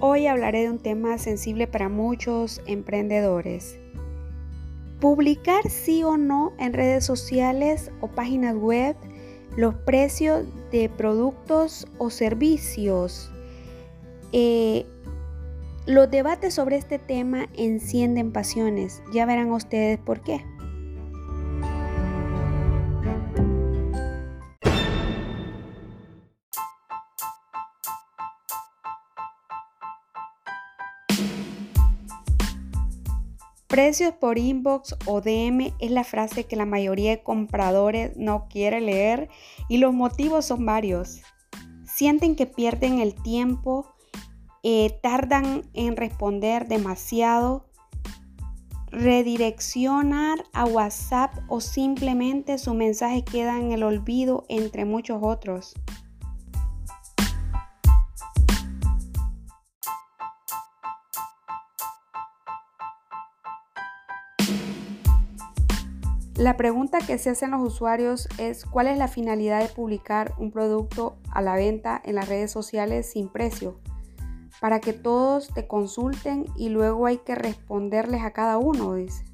Hoy hablaré de un tema sensible para muchos emprendedores. Publicar sí o no en redes sociales o páginas web los precios de productos o servicios. Eh, los debates sobre este tema encienden pasiones. Ya verán ustedes por qué. Precios por inbox o DM es la frase que la mayoría de compradores no quiere leer y los motivos son varios. Sienten que pierden el tiempo, eh, tardan en responder demasiado, redireccionar a WhatsApp o simplemente su mensaje queda en el olvido entre muchos otros. La pregunta que se hacen los usuarios es cuál es la finalidad de publicar un producto a la venta en las redes sociales sin precio, para que todos te consulten y luego hay que responderles a cada uno, dice.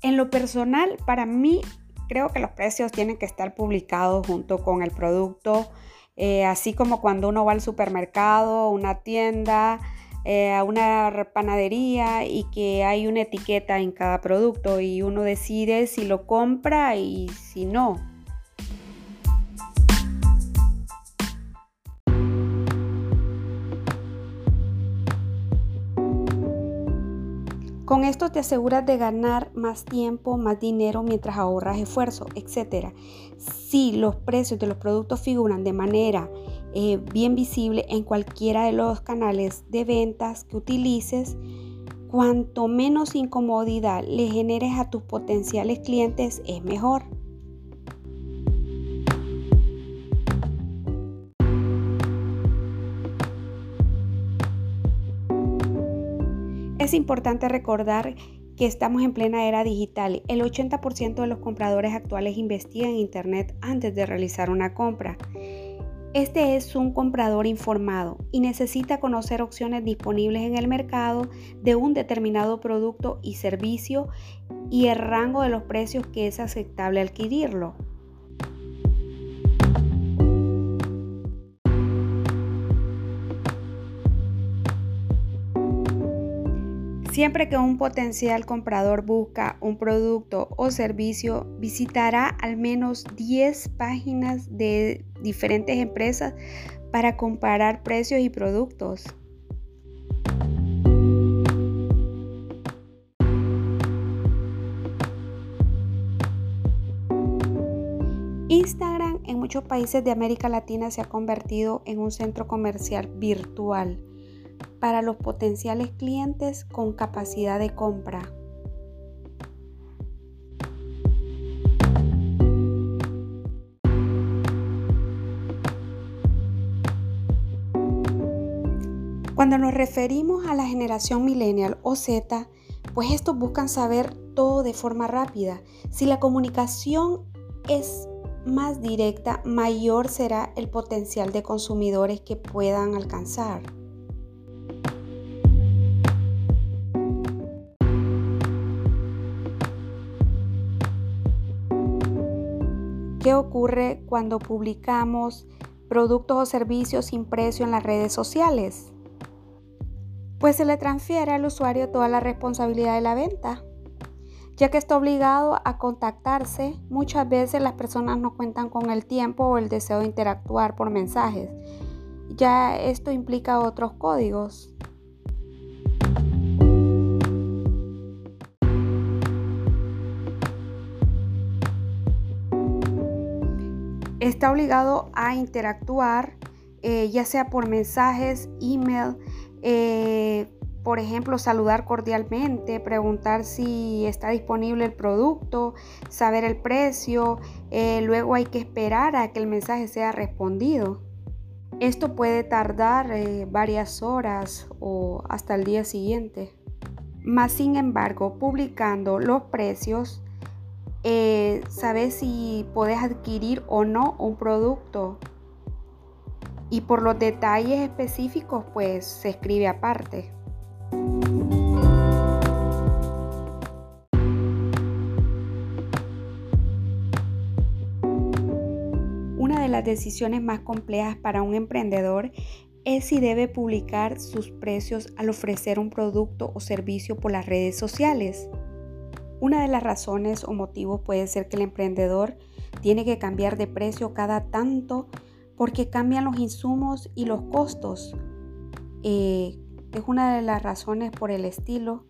En lo personal, para mí creo que los precios tienen que estar publicados junto con el producto, eh, así como cuando uno va al supermercado, una tienda, eh, a una panadería y que hay una etiqueta en cada producto y uno decide si lo compra y si no. Con esto te aseguras de ganar más tiempo, más dinero mientras ahorras esfuerzo, etc. Si los precios de los productos figuran de manera eh, bien visible en cualquiera de los canales de ventas que utilices, cuanto menos incomodidad le generes a tus potenciales clientes es mejor. Es importante recordar que estamos en plena era digital. El 80% de los compradores actuales investigan en Internet antes de realizar una compra. Este es un comprador informado y necesita conocer opciones disponibles en el mercado de un determinado producto y servicio y el rango de los precios que es aceptable adquirirlo. Siempre que un potencial comprador busca un producto o servicio, visitará al menos 10 páginas de diferentes empresas para comparar precios y productos. Instagram en muchos países de América Latina se ha convertido en un centro comercial virtual para los potenciales clientes con capacidad de compra. Cuando nos referimos a la generación millennial o Z, pues estos buscan saber todo de forma rápida. Si la comunicación es más directa, mayor será el potencial de consumidores que puedan alcanzar. ¿Qué ocurre cuando publicamos productos o servicios sin precio en las redes sociales? Pues se le transfiere al usuario toda la responsabilidad de la venta, ya que está obligado a contactarse. Muchas veces las personas no cuentan con el tiempo o el deseo de interactuar por mensajes. Ya esto implica otros códigos. Está obligado a interactuar, eh, ya sea por mensajes, email, eh, por ejemplo, saludar cordialmente, preguntar si está disponible el producto, saber el precio, eh, luego hay que esperar a que el mensaje sea respondido. Esto puede tardar varias horas o hasta el día siguiente. Más sin embargo, publicando los precios, eh, sabes si puedes adquirir o no un producto. Y por los detalles específicos, pues se escribe aparte. Una de las decisiones más complejas para un emprendedor es si debe publicar sus precios al ofrecer un producto o servicio por las redes sociales. Una de las razones o motivos puede ser que el emprendedor tiene que cambiar de precio cada tanto porque cambian los insumos y los costos. Eh, es una de las razones por el estilo.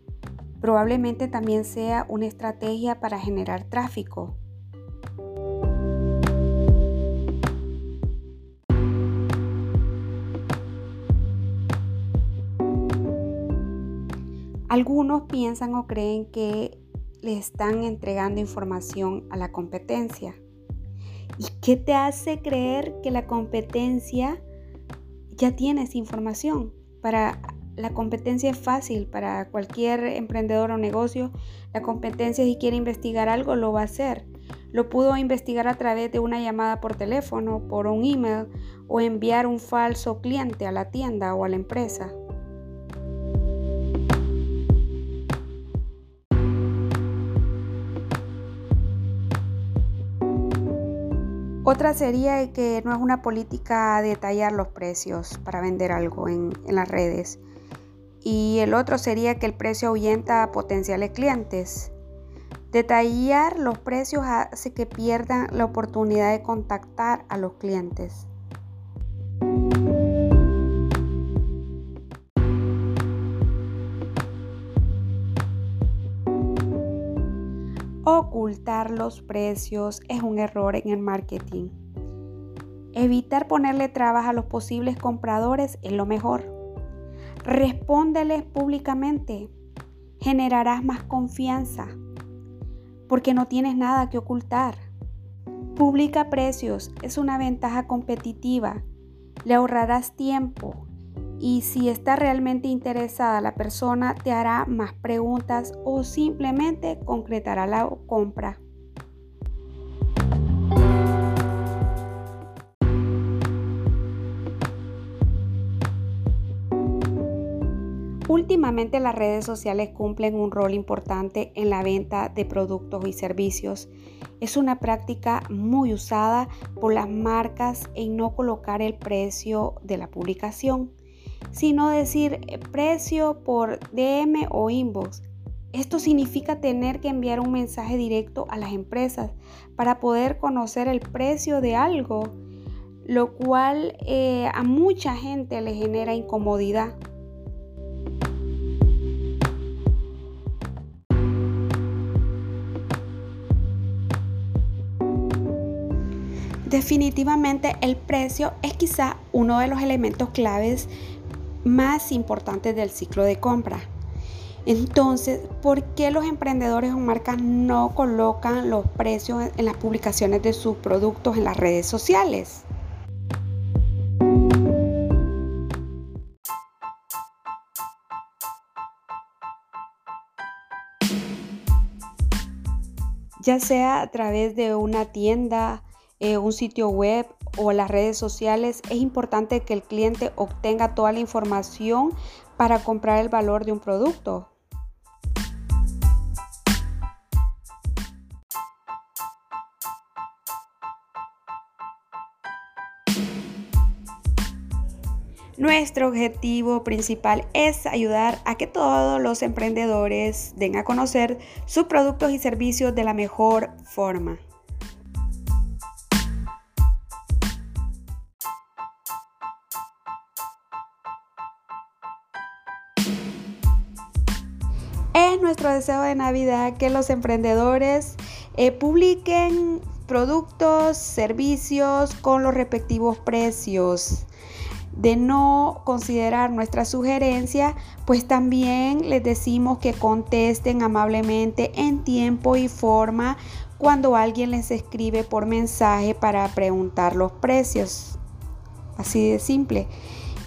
Probablemente también sea una estrategia para generar tráfico. Algunos piensan o creen que le están entregando información a la competencia. ¿Y qué te hace creer que la competencia ya tiene esa información? Para la competencia es fácil para cualquier emprendedor o negocio. La competencia si quiere investigar algo lo va a hacer. Lo pudo investigar a través de una llamada por teléfono, por un email o enviar un falso cliente a la tienda o a la empresa. Otra sería que no es una política detallar los precios para vender algo en, las redes. Y el otro sería que el precio ahuyenta a potenciales clientes. Detallar los precios hace que pierdan la oportunidad de contactar a los clientes. Ocultar los precios es un error en el marketing. Evitar ponerle trabas a los posibles compradores es lo mejor. Respóndeles públicamente. Generarás más confianza porque no tienes nada que ocultar. Publica precios, es una ventaja competitiva. Le ahorrarás tiempo y si está realmente interesada la persona te hará más preguntas o simplemente concretará la compra. Últimamente las redes sociales cumplen un rol importante en la venta de productos y servicios. Es una práctica muy usada por las marcas en no colocar el precio de la publicación sino decir eh, precio por DM o inbox. Esto significa tener que enviar un mensaje directo a las empresas para poder conocer el precio de algo, lo cual eh, a mucha gente le genera incomodidad. Definitivamente el precio es quizá uno de los elementos claves más importantes del ciclo de compra. Entonces, ¿por qué los emprendedores o marcas no colocan los precios en las publicaciones de sus productos en las redes sociales? Ya sea a través de una tienda, eh, un sitio web o las redes sociales, es importante que el cliente obtenga toda la información para comprar el valor de un producto. Nuestro objetivo principal es ayudar a que todos los emprendedores den a conocer sus productos y servicios de la mejor forma. Nuestro deseo de Navidad que los emprendedores eh, publiquen productos, servicios con los respectivos precios. De no considerar nuestra sugerencia, pues también les decimos que contesten amablemente en tiempo y forma cuando alguien les escribe por mensaje para preguntar los precios. Así de simple.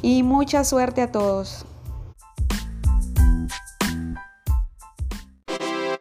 Y mucha suerte a todos.